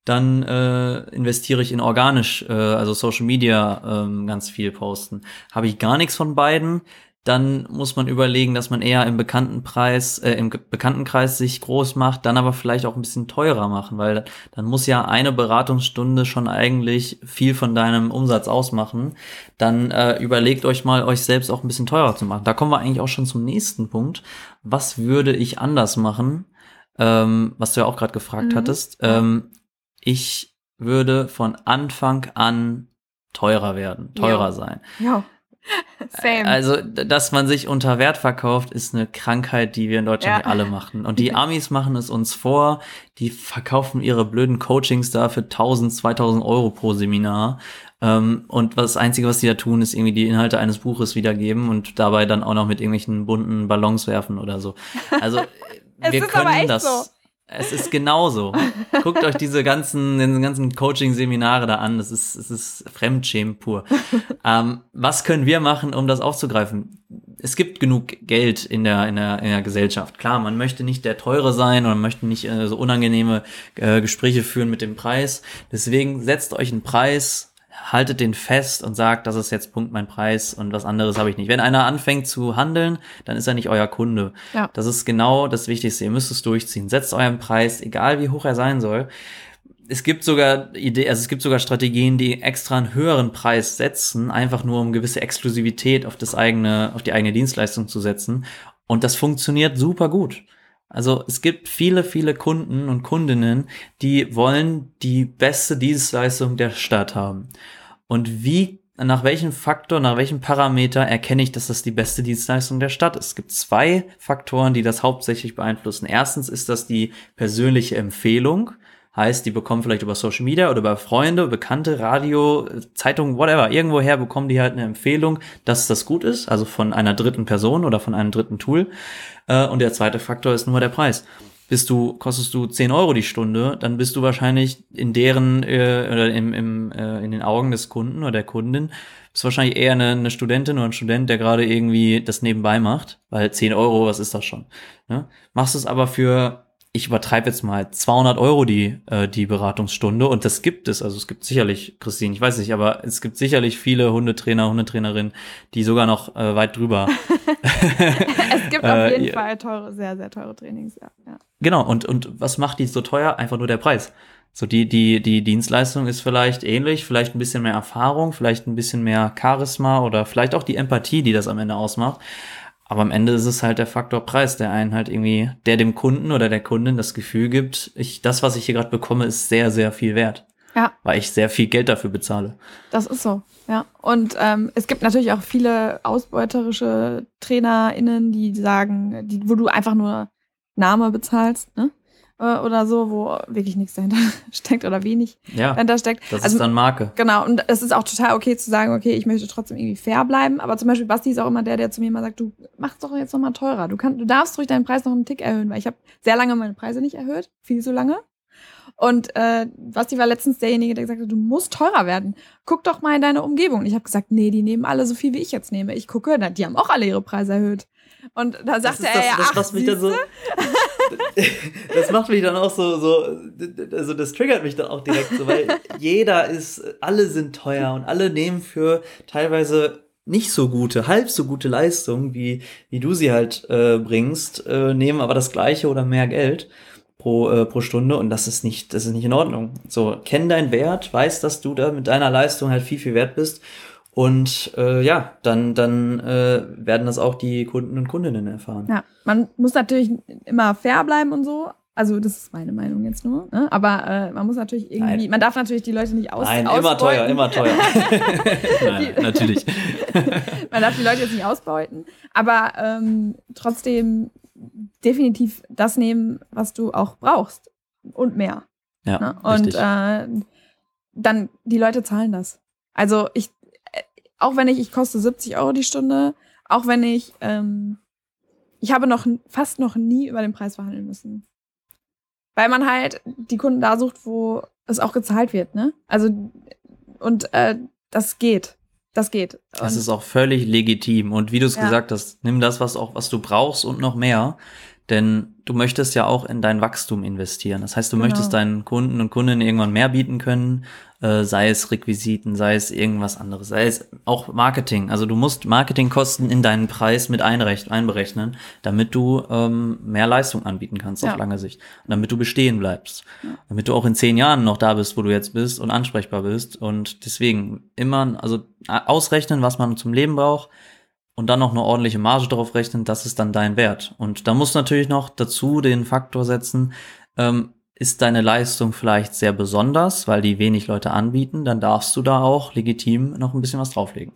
Speaker 2: dann äh, investiere ich in organisch, äh, also Social Media ähm, ganz viel posten. Habe ich gar nichts von beiden, dann muss man überlegen, dass man eher im Bekanntenpreis, äh, im Bekanntenkreis sich groß macht, dann aber vielleicht auch ein bisschen teurer machen, weil dann muss ja eine Beratungsstunde schon eigentlich viel von deinem Umsatz ausmachen. Dann äh, überlegt euch mal, euch selbst auch ein bisschen teurer zu machen. Da kommen wir eigentlich auch schon zum nächsten Punkt. Was würde ich anders machen? Ähm, was du ja auch gerade gefragt
Speaker 1: Mhm.
Speaker 2: hattest. Ähm, ich würde von Anfang an teurer werden, teurer
Speaker 1: Ja.
Speaker 2: sein.
Speaker 1: Ja. Same.
Speaker 2: Also, dass man sich unter Wert verkauft, ist eine Krankheit, die wir in Deutschland
Speaker 1: Ja.
Speaker 2: alle machen. Und die Amis machen es uns vor. Die verkaufen ihre blöden Coachings da für 1000, 2000 Euro pro Seminar. Ähm, und das Einzige, was die da tun, ist irgendwie die Inhalte eines Buches wiedergeben und dabei dann auch noch mit irgendwelchen bunten Ballons werfen oder so. Also, wir können das.
Speaker 1: so.
Speaker 2: Es ist genauso. Guckt euch diese ganzen, diese ganzen Coaching-Seminare da an. Das ist, es ist Fremdschämen pur. ähm, was können wir machen, um das aufzugreifen? Es gibt genug Geld in der, in der, in der Gesellschaft. Klar, man möchte nicht der Teure sein oder man möchte nicht äh, so unangenehme äh, Gespräche führen mit dem Preis. Deswegen setzt euch einen Preis, haltet den fest und sagt, das ist jetzt Punkt mein Preis und was anderes habe ich nicht. Wenn einer anfängt zu handeln, dann ist er nicht euer Kunde.
Speaker 1: Ja.
Speaker 2: Das ist genau das Wichtigste. Ihr müsst es durchziehen. Setzt euren Preis, egal wie hoch er sein soll. Es gibt sogar Idee, also es gibt sogar Strategien, die extra einen höheren Preis setzen, einfach nur um gewisse Exklusivität auf das eigene, auf die eigene Dienstleistung zu setzen. Und das funktioniert super gut. Also es gibt viele, viele Kunden und Kundinnen, die wollen die beste Dienstleistung der Stadt haben. Und wie, nach welchem Faktor, nach welchem Parameter erkenne ich, dass das die beste Dienstleistung der Stadt ist? Es gibt zwei Faktoren, die das hauptsächlich beeinflussen. Erstens ist das die persönliche Empfehlung. Heißt, die bekommen vielleicht über Social Media oder über Freunde, Bekannte, Radio, Zeitung, whatever. Irgendwoher bekommen die halt eine Empfehlung, dass das gut ist, also von einer dritten Person oder von einem dritten Tool. Äh, Und der zweite Faktor ist nur der Preis. Bist du, kostest du 10 Euro die Stunde, dann bist du wahrscheinlich in deren, äh, oder im, im, äh, in den Augen des Kunden oder der Kundin, bist wahrscheinlich eher eine, eine Studentin oder ein Student, der gerade irgendwie das nebenbei macht, weil 10 Euro, was ist das schon? Ne? Machst es aber für, ich übertreibe jetzt mal 200 Euro die, äh, die Beratungsstunde und das gibt es, also es gibt sicherlich, Christine, ich weiß nicht, aber es gibt sicherlich viele Hundetrainer, Hundetrainerinnen, die sogar noch äh, weit drüber
Speaker 1: es gibt auf
Speaker 2: Äh,
Speaker 1: jeden. Fall teure, sehr, sehr teure Trainings, ja. ja.
Speaker 2: Genau, und, und was macht die so teuer? Einfach nur der Preis. So, die, die, die Dienstleistung ist vielleicht ähnlich, vielleicht ein bisschen mehr Erfahrung, vielleicht ein bisschen mehr Charisma oder vielleicht auch die Empathie, die das am Ende ausmacht. Aber am Ende ist es halt der Faktor Preis, der einen halt irgendwie, der dem Kunden oder der Kundin das Gefühl gibt, ich, das, was ich hier gerade bekomme, ist sehr, sehr viel wert.
Speaker 1: Ja.
Speaker 2: Weil ich sehr viel Geld dafür bezahle.
Speaker 1: Das ist so, ja. Und ähm, es gibt natürlich auch viele ausbeuterische TrainerInnen, die sagen, die, wo du einfach nur Name bezahlst, ne? Äh, Oder so, wo wirklich nichts dahinter steckt oder wenig
Speaker 2: Ja,
Speaker 1: dahinter steckt.
Speaker 2: das
Speaker 1: also,
Speaker 2: ist dann Marke.
Speaker 1: Genau, und es ist auch total okay zu sagen, okay, ich möchte trotzdem irgendwie fair bleiben. Aber zum Beispiel Basti ist auch immer der, der zu mir immer sagt, du machst doch jetzt nochmal teurer. Du, kannst, du darfst ruhig deinen Preis noch einen Tick erhöhen, weil ich habe sehr lange meine Preise nicht erhöht, viel zu lange. Und äh, Basti war letztens derjenige, der gesagt hat, du musst teurer werden. Guck doch mal in deine Umgebung. Und ich habe gesagt, nee, die nehmen alle so viel, wie ich jetzt nehme. Ich gucke, na, die haben auch alle ihre Preise erhöht. Und da sagte
Speaker 2: ist
Speaker 1: er,
Speaker 2: das,
Speaker 1: ja,
Speaker 2: das
Speaker 1: ach,
Speaker 2: macht mich dann so. das macht mich dann auch so, so, also das triggert mich dann auch direkt so, weil jeder ist, alle sind teuer und alle nehmen für teilweise nicht so gute, halb so gute Leistungen, wie, wie du sie halt äh, bringst, äh, nehmen aber das gleiche oder mehr Geld pro, äh, pro Stunde und das ist nicht, das ist nicht in Ordnung. So, kenn deinen Wert, weiß, dass du da mit deiner Leistung halt viel, viel wert bist und äh, ja, dann, dann äh, werden das auch die Kunden und Kundinnen erfahren.
Speaker 1: Ja, man muss natürlich immer fair bleiben und so. Also das ist meine Meinung jetzt nur. Ne? Aber äh, man muss natürlich irgendwie,
Speaker 2: Nein.
Speaker 1: man darf natürlich die Leute nicht aus
Speaker 2: Nein,
Speaker 1: ausbeuten.
Speaker 2: immer teuer, immer teuer. Nein, natürlich.
Speaker 1: man darf die Leute jetzt nicht ausbeuten. Aber ähm, trotzdem definitiv das nehmen, was du auch brauchst. Und mehr.
Speaker 2: Ja,
Speaker 1: Ne? Und äh, dann, die Leute zahlen das. Also ich, auch wenn ich, ich koste 70 Euro die Stunde, auch wenn ich, ähm, ich habe noch fast noch nie über den Preis verhandeln müssen. Weil man halt die Kunden da sucht, wo es auch gezahlt wird, ne? Also, und äh, das geht. Das geht.
Speaker 2: Das
Speaker 1: Und-
Speaker 2: ist auch völlig legitim. Und wie du es
Speaker 1: Ja.
Speaker 2: gesagt hast, nimm das, was auch, was du brauchst und noch mehr. Denn du möchtest ja auch in dein Wachstum investieren. Das heißt, du
Speaker 1: Genau.
Speaker 2: möchtest deinen Kunden und Kundinnen irgendwann mehr bieten können, äh, sei es Requisiten, sei es irgendwas anderes, sei es auch Marketing. Also du musst Marketingkosten in deinen Preis mit einrech- einberechnen, damit du ähm, mehr Leistung anbieten kannst
Speaker 1: Ja.
Speaker 2: auf lange Sicht. Und damit du bestehen bleibst. Damit du auch in zehn Jahren noch da bist, wo du jetzt bist und ansprechbar bist. Und deswegen immer, also äh, ausrechnen, was man zum Leben braucht und dann noch eine ordentliche Marge drauf rechnen, das ist dann dein Wert. Und da musst du natürlich noch dazu den Faktor setzen, ähm, ist deine Leistung vielleicht sehr besonders, weil die wenig Leute anbieten, dann darfst du da auch legitim noch ein bisschen was drauflegen.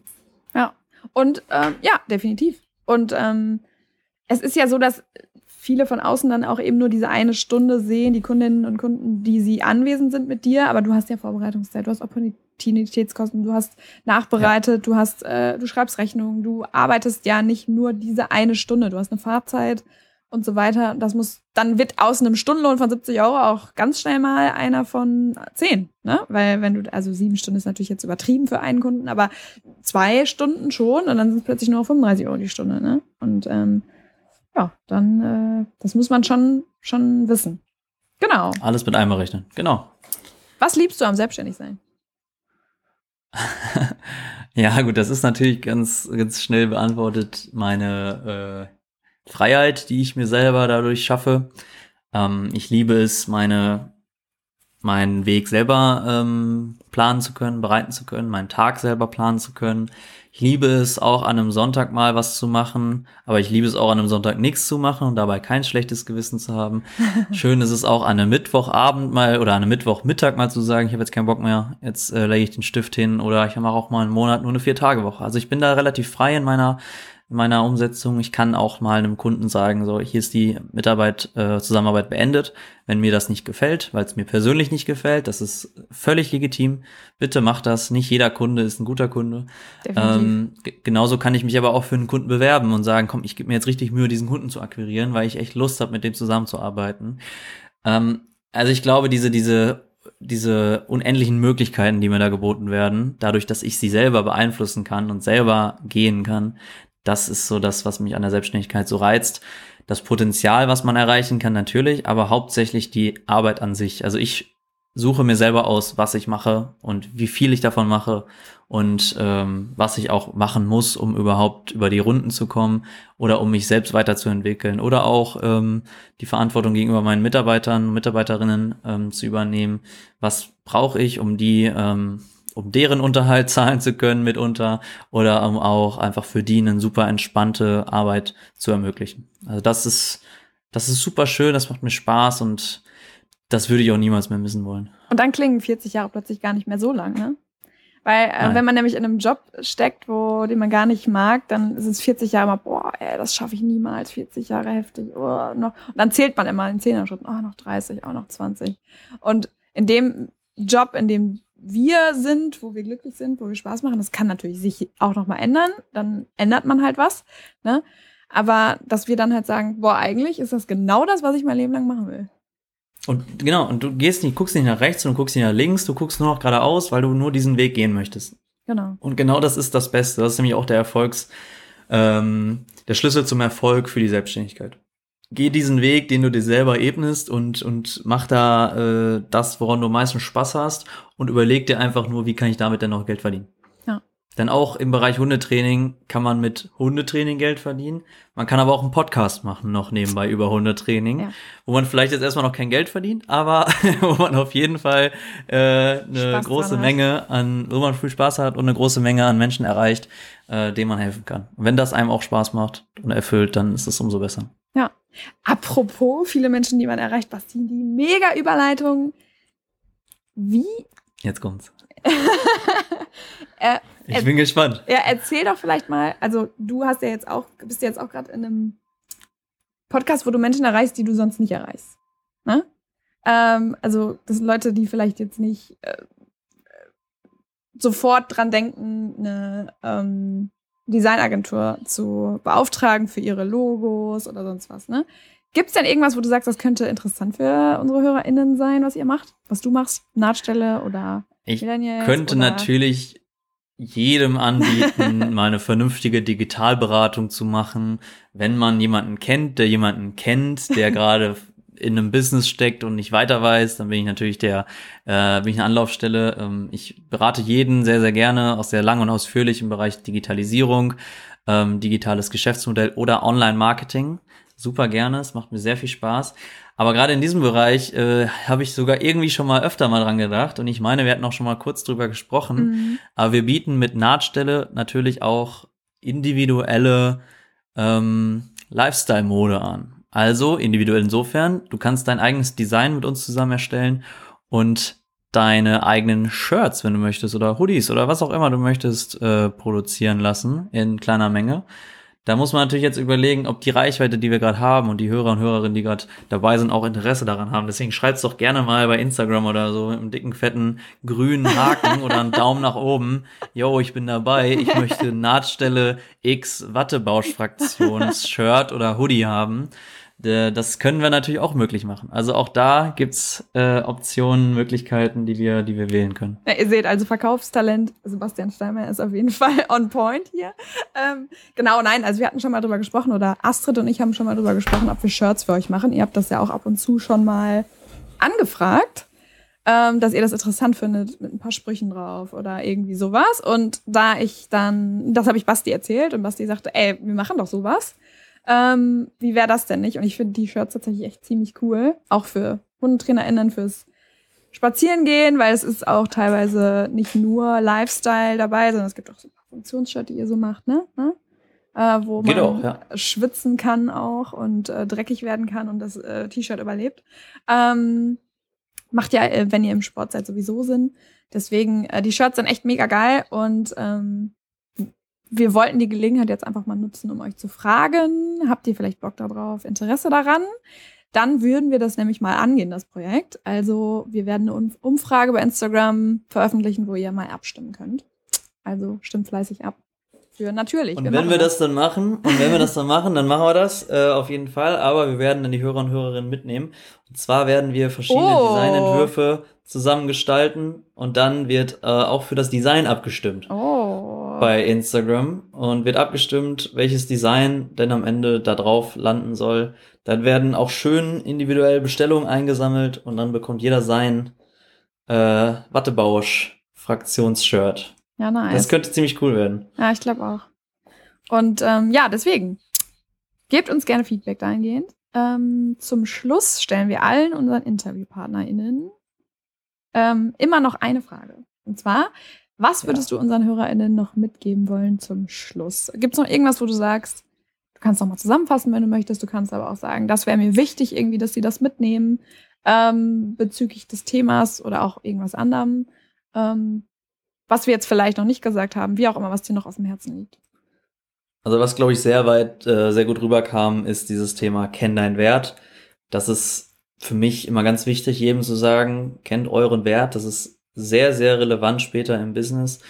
Speaker 1: Ja. Und ähm, ja, definitiv. Und ähm, es ist ja so, dass viele von außen dann auch eben nur diese eine Stunde sehen, die Kundinnen und Kunden, die sie anwesend sind mit dir, aber du hast ja Vorbereitungszeit, du hast Opportunitätskosten, du hast nachbereitet, du hast, äh, du schreibst Rechnungen, du arbeitest ja nicht nur diese eine Stunde, du hast eine Fahrzeit und so weiter. Das muss, dann wird aus einem Stundenlohn von 70 Euro auch ganz schnell mal einer von 10, ne? Weil wenn du, also sieben Stunden ist natürlich jetzt übertrieben für einen Kunden, aber zwei Stunden schon und dann sind es plötzlich nur noch 35 Euro die Stunde, ne? Und ähm, ja, dann, äh, das muss man schon, schon wissen. Genau.
Speaker 2: Alles mit einmal rechnen. Genau.
Speaker 1: Was liebst du am Selbstständigsein?
Speaker 2: Ja, gut, das ist natürlich ganz, ganz schnell beantwortet. Meine äh, Freiheit, die ich mir selber dadurch schaffe. Ähm, ich liebe es, meine, meinen Weg selber ähm, planen zu können, bereiten zu können, meinen Tag selber planen zu können. Ich liebe es auch an einem Sonntag mal was zu machen, aber ich liebe es auch an einem Sonntag nichts zu machen und dabei kein schlechtes Gewissen zu haben. Schön ist es auch an einem Mittwochabend mal oder an einem Mittwochmittag mal zu sagen, ich habe jetzt keinen Bock mehr, jetzt äh, lege ich den Stift hin oder ich mache auch mal einen Monat nur eine Vier-Tage-Woche. Also ich bin da relativ frei in meiner in meiner Umsetzung. Ich kann auch mal einem Kunden sagen, so hier ist die Mitarbeit, äh, Zusammenarbeit beendet, wenn mir das nicht gefällt, weil es mir persönlich nicht gefällt. Das ist völlig legitim. Bitte macht das. Nicht jeder Kunde ist ein guter Kunde. Ähm, genauso kann ich mich aber auch für einen Kunden bewerben und sagen, komm, ich gebe mir jetzt richtig Mühe, diesen Kunden zu akquirieren, weil ich echt Lust habe, mit dem zusammenzuarbeiten. Ähm, also ich glaube, diese, diese, diese unendlichen Möglichkeiten, die mir da geboten werden, dadurch, dass ich sie selber beeinflussen kann und selber gehen kann, das ist so das, was mich an der Selbstständigkeit so reizt. Das Potenzial, was man erreichen kann, natürlich, aber hauptsächlich die Arbeit an sich. Also ich suche mir selber aus, was ich mache und wie viel ich davon mache und ähm, was ich auch machen muss, um überhaupt über die Runden zu kommen oder um mich selbst weiterzuentwickeln oder auch ähm, die Verantwortung gegenüber meinen Mitarbeitern und Mitarbeiterinnen ähm, zu übernehmen. Was brauche ich, um die, ähm, um deren Unterhalt zahlen zu können mitunter oder um auch einfach für die eine super entspannte Arbeit zu ermöglichen. Also das ist, das ist super schön, das macht mir Spaß und das würde ich auch niemals mehr missen wollen.
Speaker 1: Und dann klingen 40 Jahre plötzlich gar nicht mehr so lang, ne? Weil äh, wenn man nämlich in einem Job steckt, wo den man gar nicht mag, dann sind es 40 Jahre immer, boah, ey, das schaffe ich niemals, 40 Jahre heftig, oh, noch. Und dann zählt man immer in 10 Schritten, oh, noch 30, oh, noch 20. Und in dem Job, in dem wir sind, wo wir glücklich sind, wo wir Spaß machen, das kann natürlich sich auch noch mal ändern, dann ändert man halt was, ne? Aber dass wir dann halt sagen, boah, eigentlich ist das genau das, was ich mein Leben lang machen will.
Speaker 2: Und genau, und du gehst nicht, guckst nicht nach rechts und guckst nicht nach links, du guckst nur noch geradeaus, weil du nur diesen Weg gehen möchtest.
Speaker 1: Genau.
Speaker 2: Und genau das ist das Beste. Das ist nämlich auch der Erfolgs, ähm, der Schlüssel zum Erfolg für die Selbstständigkeit. Geh diesen Weg, den du dir selber ebnest und, und mach da äh, das, woran du am meisten Spaß hast und überleg dir einfach nur, wie kann ich damit denn noch Geld verdienen.
Speaker 1: Ja.
Speaker 2: Denn auch im Bereich Hundetraining kann man mit Hundetraining Geld verdienen. Man kann aber auch einen Podcast machen, noch nebenbei über Hundetraining,
Speaker 1: Ja.
Speaker 2: wo man vielleicht jetzt erstmal noch kein Geld verdient, aber wo man auf jeden Fall äh, eine
Speaker 1: Spaß
Speaker 2: große. Menge an, wo man viel Spaß hat und eine große Menge an Menschen erreicht, äh, denen man helfen kann. Und wenn das einem auch Spaß macht und erfüllt, dann ist es umso besser.
Speaker 1: Ja. Apropos, viele Menschen, die man erreicht, Basti, die mega Überleitung. Wie?
Speaker 2: Jetzt kommt's.
Speaker 1: er,
Speaker 2: ich bin gespannt.
Speaker 1: Ja, erzähl doch vielleicht mal, also du hast ja jetzt auch, bist ja jetzt auch gerade in einem Podcast, wo du Menschen erreichst, die du sonst nicht erreichst. Ne? Ähm, also, das sind Leute, die vielleicht jetzt nicht äh, sofort dran denken, eine ähm, Designagentur zu beauftragen für ihre Logos oder sonst was. Ne? Gibt es denn irgendwas, wo du sagst, das könnte interessant für unsere HörerInnen sein, was ihr macht? Was du machst? Nahtstelle oder
Speaker 2: Ich könnte oder? natürlich jedem anbieten, mal eine vernünftige Digitalberatung zu machen, wenn man jemanden kennt, der jemanden kennt, der gerade in einem Business steckt und nicht weiter weiß, dann bin ich natürlich der, äh, bin ich eine Anlaufstelle. Ähm, ich berate jeden sehr, sehr gerne, auch sehr lang und ausführlich im Bereich Digitalisierung, ähm, digitales Geschäftsmodell oder Online-Marketing. Super gerne, es macht mir sehr viel Spaß. Aber gerade in diesem Bereich äh, habe ich sogar irgendwie schon mal öfter mal dran gedacht und ich meine, wir hatten auch schon mal kurz drüber gesprochen. Mhm. Aber wir bieten mit Nahtstelle natürlich auch individuelle ähm, Lifestyle-Mode an. Also individuell insofern, du kannst dein eigenes Design mit uns zusammen erstellen und deine eigenen Shirts, wenn du möchtest, oder Hoodies oder was auch immer du möchtest, äh, produzieren lassen in kleiner Menge. Da muss man natürlich jetzt überlegen, ob die Reichweite, die wir gerade haben und die Hörer und Hörerinnen, die gerade dabei sind, auch Interesse daran haben. Deswegen schreibt's doch gerne mal bei Instagram oder so im dicken, fetten, grünen Haken oder einen Daumen nach oben. Yo, ich bin dabei. Ich möchte Nahtstelle X Wattebausch-Fraktions-Shirt oder Hoodie haben. Äh, das können wir natürlich auch möglich machen. Also auch da gibt's äh, Optionen, Möglichkeiten, die wir, die wir wählen können.
Speaker 1: Ja, ihr seht also Verkaufstalent, Sebastian Steinmeier ist auf jeden Fall on point hier. Ähm, genau, nein, also wir hatten schon mal drüber gesprochen oder Astrid und ich haben schon mal drüber gesprochen, ob wir Shirts für euch machen. Ihr habt das ja auch ab und zu schon mal angefragt, ähm, dass ihr das interessant findet mit ein paar Sprüchen drauf oder irgendwie sowas. Und da ich dann, das habe ich Basti erzählt und Basti sagte, ey, wir machen doch sowas. Ähm, wie wäre das denn nicht? Und ich finde die Shirts tatsächlich echt ziemlich cool. Auch für HundetrainerInnen, fürs Spazierengehen, weil es ist auch teilweise nicht nur Lifestyle dabei, sondern es gibt auch so ein paar Funktionsshirts, die ihr so macht, ne? ne? Äh, wo man auch, ja. schwitzen kann auch und äh, dreckig werden kann und das äh, T-Shirt überlebt. Ähm, macht ja, äh, wenn ihr im Sport seid, sowieso Sinn. Deswegen, äh, die Shirts sind echt mega geil und ähm, wir wollten die Gelegenheit jetzt einfach mal nutzen, um euch zu fragen, habt ihr vielleicht Bock darauf, Interesse daran? Dann würden wir das nämlich mal angehen, das Projekt. Also wir werden eine Umfrage bei Instagram veröffentlichen, wo ihr mal abstimmen könnt. Also stimmt fleißig ab. Für natürlich.
Speaker 2: Und wir wenn wir das. das dann machen, und wenn wir das dann machen, dann machen wir das äh, auf jeden Fall. Aber wir werden dann die Hörer und Hörerinnen mitnehmen. Und zwar werden wir verschiedene oh. Designentwürfe zusammen gestalten und dann wird äh, auch für das Design abgestimmt.
Speaker 1: Oh
Speaker 2: bei Instagram und wird abgestimmt, welches Design denn am Ende da drauf landen soll. Dann werden auch schön individuell Bestellungen eingesammelt und dann bekommt jeder sein äh, Wattebausch Fraktionsshirt.
Speaker 1: Ja, nice.
Speaker 2: Das könnte ziemlich cool werden.
Speaker 1: Ja, ich glaube auch. Und ähm, ja, deswegen gebt uns gerne Feedback dahingehend. Ähm, zum Schluss stellen wir allen unseren InterviewpartnerInnen ähm, immer noch eine Frage. Und zwar, was würdest ja. du unseren HörerInnen noch mitgeben wollen zum Schluss? Gibt es noch irgendwas, wo du sagst, du kannst noch mal zusammenfassen, wenn du möchtest, du kannst aber auch sagen, das wäre mir wichtig, irgendwie, dass sie das mitnehmen ähm, bezüglich des Themas oder auch irgendwas anderem, ähm, was wir jetzt vielleicht noch nicht gesagt haben, wie auch immer, was dir noch auf dem Herzen liegt.
Speaker 2: Also was, glaube ich, sehr weit, äh, sehr gut rüberkam, ist dieses Thema Kenn deinen Wert. Das ist für mich immer ganz wichtig, jedem zu sagen, kennt euren Wert. Das ist sehr, sehr relevant später im Business.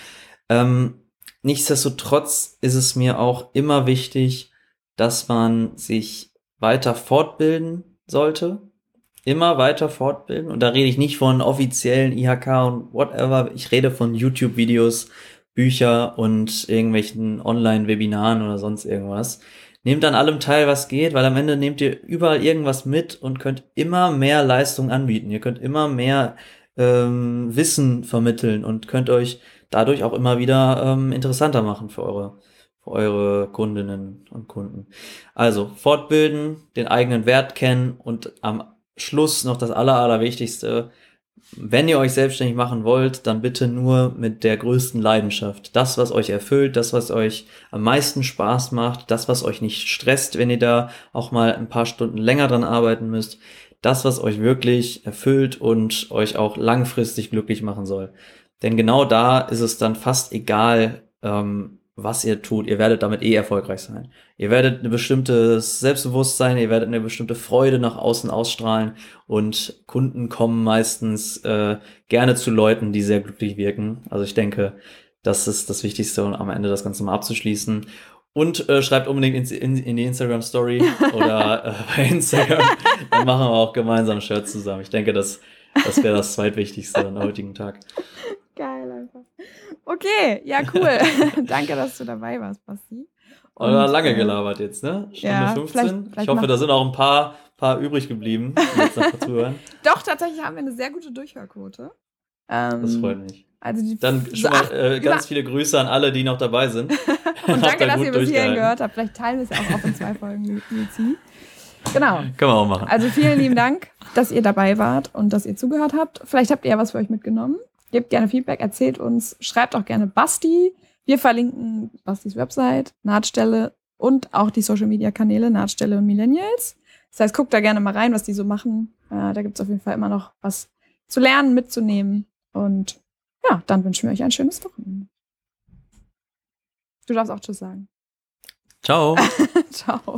Speaker 2: Ähm, nichtsdestotrotz ist es mir auch immer wichtig, dass man sich weiter fortbilden sollte. Immer weiter fortbilden. Und da rede ich nicht von offiziellen IHK und whatever. Ich rede von YouTube-Videos, Bücher und irgendwelchen Online-Webinaren oder sonst irgendwas. Nehmt an allem teil, was geht, weil am Ende nehmt ihr überall irgendwas mit und könnt immer mehr Leistung anbieten. Ihr könnt immer mehr ähm, Wissen vermitteln und könnt euch dadurch auch immer wieder ähm, interessanter machen für eure, für eure Kundinnen und Kunden. Also fortbilden, den eigenen Wert kennen und am Schluss noch das Aller, Allerwichtigste, wenn ihr euch selbstständig machen wollt, dann bitte nur mit der größten Leidenschaft. Das, was euch erfüllt, das, was euch am meisten Spaß macht, das, was euch nicht stresst, wenn ihr da auch mal ein paar Stunden länger dran arbeiten müsst. Das, was euch wirklich erfüllt und euch auch langfristig glücklich machen soll. Denn genau da ist es dann fast egal, ähm, was ihr tut. Ihr werdet damit eh erfolgreich sein. Ihr werdet ein bestimmtes Selbstbewusstsein, ihr werdet eine bestimmte Freude nach außen ausstrahlen und Kunden kommen meistens äh, gerne zu Leuten, die sehr glücklich wirken. Also ich denke, das ist das Wichtigste und am Ende das Ganze mal abzuschließen. Und äh, schreibt unbedingt in, in, in die Instagram Story oder äh, bei Instagram. Dann machen wir auch gemeinsam Shirts zusammen. Ich denke, das, das wäre das zweitwichtigste am heutigen Tag.
Speaker 1: Geil einfach. Okay, ja, cool. Danke, dass du dabei warst, Basti.
Speaker 2: Und, Oder lange äh, gelabert jetzt, ne? Stunde ja, 15. Vielleicht, vielleicht ich hoffe, da sind auch ein paar, paar übrig geblieben, die jetzt noch zuhören.
Speaker 1: Doch, tatsächlich haben wir eine sehr gute Durchhörquote.
Speaker 2: Ähm, das freut mich.
Speaker 1: Also die,
Speaker 2: Dann schon mal äh, ganz viele Grüße an alle, die noch dabei sind.
Speaker 1: Und danke, dass ihr bis hierhin gehört habt. Vielleicht teilen wir es auch, auch in zwei Folgen, Luzi. Genau.
Speaker 2: Können wir auch machen.
Speaker 1: Also vielen lieben Dank, dass ihr dabei wart und dass ihr zugehört habt. Vielleicht habt ihr ja was für euch mitgenommen. Gebt gerne Feedback, erzählt uns, schreibt auch gerne Basti. Wir verlinken Bastis Website, Nahtstelle und auch die Social Media Kanäle Nahtstelle und Millennials. Das heißt, guckt da gerne mal rein, was die so machen. Äh, da gibt es auf jeden Fall immer noch was zu lernen, mitzunehmen. Und ja, dann wünschen wir euch ein schönes Wochenende. Du darfst auch Tschüss sagen.
Speaker 2: Ciao.
Speaker 1: Ciao.